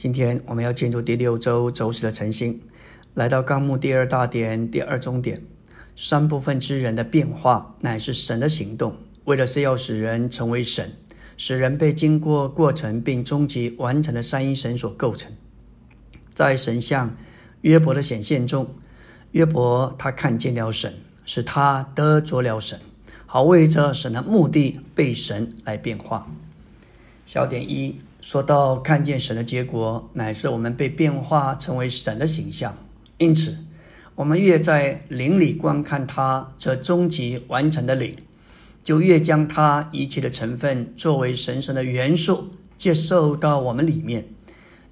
今天我们要进入第六周周四的晨星，来到纲目第二大点第二中点，三部分之人的变化乃是神的行动，为的是要使人成为神，使人被经过过程并终极完成的三一神所构成。在神像约伯的显现中，约伯他看见了神，使他得着了神，好为着神的目的被神来变化。小点一。说到看见神的结果，乃是我们被变化成为神的形象。因此，我们越在灵里观看他这终极完成的灵，就越将他一切的成分作为神圣的元素接受到我们里面，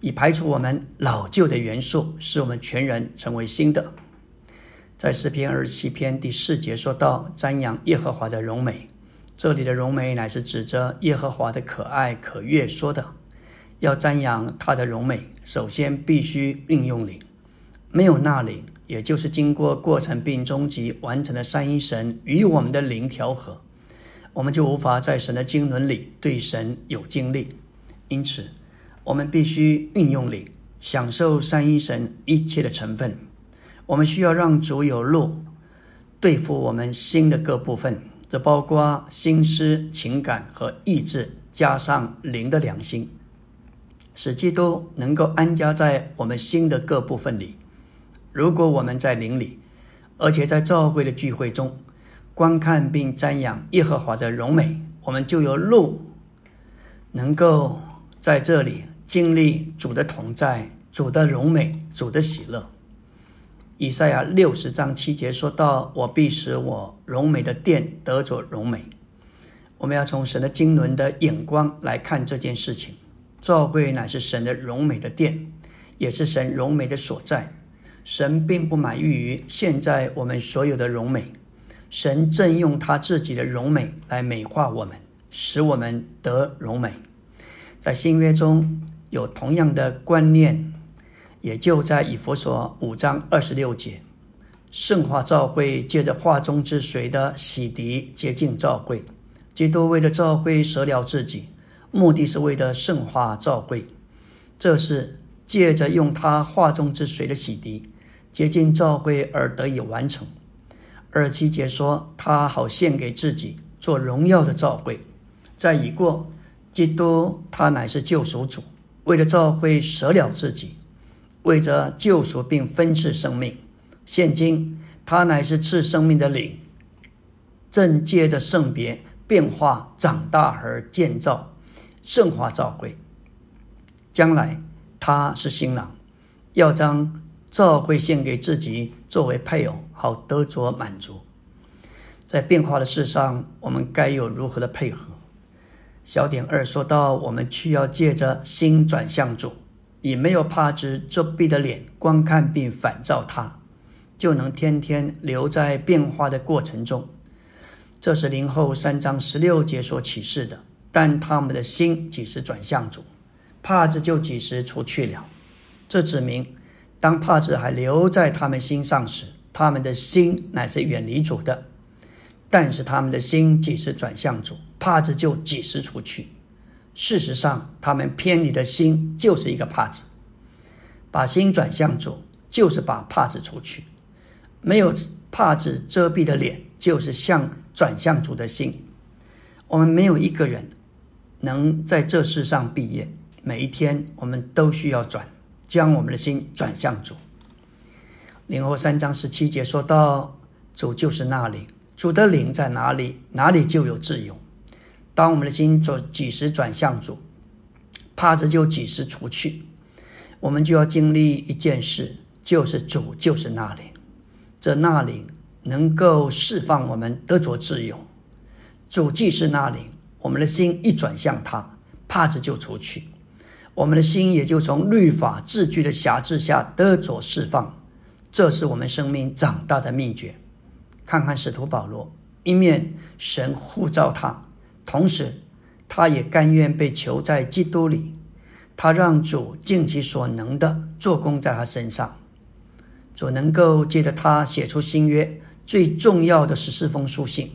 以排除我们老旧的元素，使我们全人成为新的。在诗篇二十七篇第四节说到瞻仰耶和华的荣美，这里的荣美乃是指着耶和华的可爱可悦说的。要瞻仰它的荣美，首先必须运用灵。没有那灵，也就是经过过程并终极完成的三一神与我们的灵调和，我们就无法在神的经纶里对神有经历。因此，我们必须运用灵，享受三一神一切的成分。我们需要让主有路对付我们心的各部分，这包括心思、情感和意志，加上灵的良心。使基督能够安家在我们心的各部分里。如果我们在灵里，而且在教会的聚会中观看并瞻仰耶和华的荣美，我们就有路能够在这里经历主的同在、主的荣美、主的喜乐。以赛亚六十章七节说到：“我必使我荣美的殿得着荣美。”我们要从神的经纶的眼光来看这件事情。教会乃是神的荣美的殿，也是神荣美的所在。神并不满意于现在我们所有的荣美，神正用他自己的荣美来美化我们，使我们得荣美。在新约中有同样的观念，也就在以弗所五章二十六节，圣化教会借着化中之水的洗涤洁净教会，基督为了教会舍了自己。目的是为了圣化教会，这是借着用他化中之水的洗涤，接近教会而得以完成。二七节说，他好献给自己做荣耀的教会。在已过，基督他乃是救赎主，为了教会舍了自己，为着救赎并分赐生命。现今他乃是赐生命的灵，正借着圣别变化长大而建造。圣华照会，将来他是新郎，要将照会献给自己作为配偶，好得着满足。在变化的事上，我们该有如何的配合？小点二说到，我们需要借着心转向主，以没有怕之遮蔽的脸观看并反照他，就能天天留在变化的过程中。这是灵后三章十六节所启示的。但他们的心几时转向主，帕子就几时除去了。这指明，当帕子还留在他们心上时，他们的心乃是远离主的；但是他们的心几时转向主，帕子就几时除去。事实上，他们偏离的心就是一个帕子。把心转向主，就是把帕子除去。没有帕子遮蔽的脸，就是向转向主的心。我们没有一个人。能在这世上毕业，每一天我们都需要转，将我们的心转向主。灵后三章十七节说到，主就是那里，主的灵在哪里，哪里就有自由。当我们的心转几时转向主，怕着就几时除去，我们就要经历一件事，就是主就是那里，这那里能够释放我们得着自由。主既是那里。我们的心一转向他，帕子就出去，我们的心也就从律法字句的辖制下得着释放。这是我们生命长大的秘诀。看看使徒保罗，一面神护照他，同时他也甘愿被囚在基督里。他让主尽其所能的做工在他身上，主能够借着他写出新约最重要的十四封书信。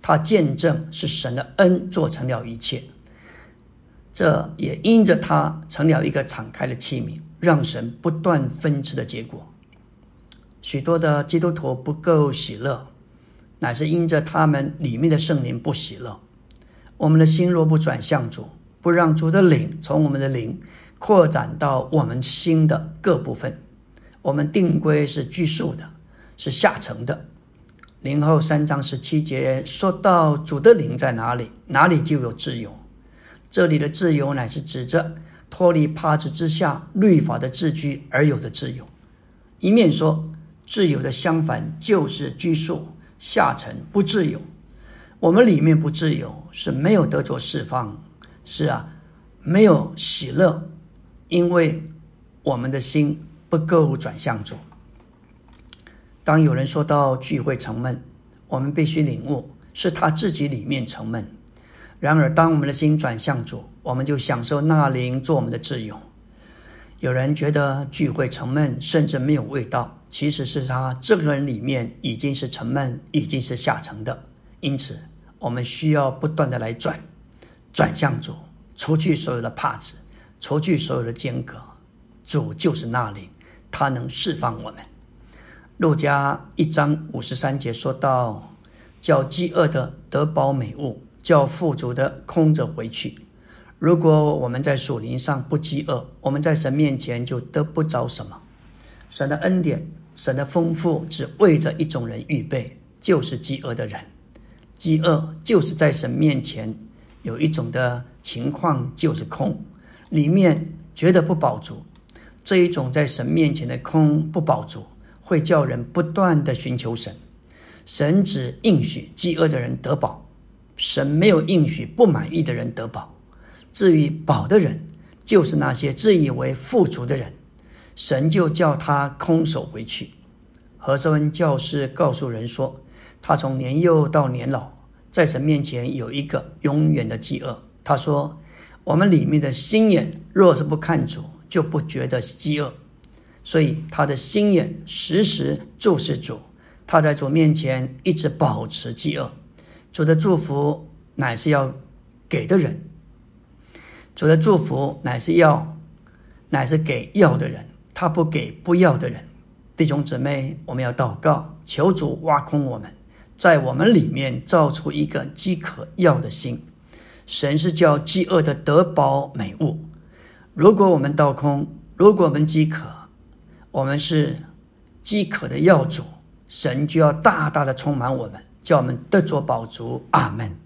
他见证是神的恩做成了一切，这也因着他成了一个敞开的器皿，让神不断分赐的结果。许多的基督徒不够喜乐，乃是因着他们里面的圣灵不喜乐。我们的心若不转向主，不让主的灵从我们的灵扩展到我们心的各部分，我们定规是拘束的，是下沉的。灵后三章十七节说到主的灵在哪里，哪里就有自由。这里的自由乃是指着脱离帕子之下律法的自居而有的自由。一面说自由的相反就是拘束下沉不自由。我们里面不自由，是没有得着释放，是啊，没有喜乐，因为我们的心不够转向主。当有人说到聚会沉闷，我们必须领悟是他自己里面沉闷。然而，当我们的心转向主，我们就享受那灵做我们的自由。有人觉得聚会沉闷，甚至没有味道，其实是他这个人里面已经是沉闷，已经是下沉的。因此，我们需要不断的来转，转向主，除去所有的帕子，除去所有的间隔。主就是那灵，他能释放我们。路加一章五十三节说到：“叫饥饿的得饱美物。”叫富足的空着回去。如果我们在属灵上不饥饿，我们在神面前就得不着什么。神的恩典、神的丰富，只为着一种人预备，就是饥饿的人。饥饿就是在神面前有一种的情况，就是空，里面觉得不饱足。这一种在神面前的空不饱足，会叫人不断的寻求神。神只应许饥饿的人得饱。神没有应许不满意的人得饱，至于饱的人，就是那些自以为富足的人，神就叫他空手回去。何瑟恩教师告诉人说，他从年幼到年老，在神面前有一个永远的饥饿。他说：“我们里面的心眼若是不看主，就不觉得饥饿，所以他的心眼时时注视主，他在主面前一直保持饥饿。”主的祝福乃是要给的人，主的祝福乃是要，乃是给要的人，他不给不要的人。弟兄姊妹，我们要祷告，求主挖空我们，在我们里面造出一个饥渴要的心。神是叫饥饿的得饱美物。如果我们倒空，如果我们饥渴，我们是饥渴的要主，神就要大大的充满我们。叫我们得着宝足，阿门。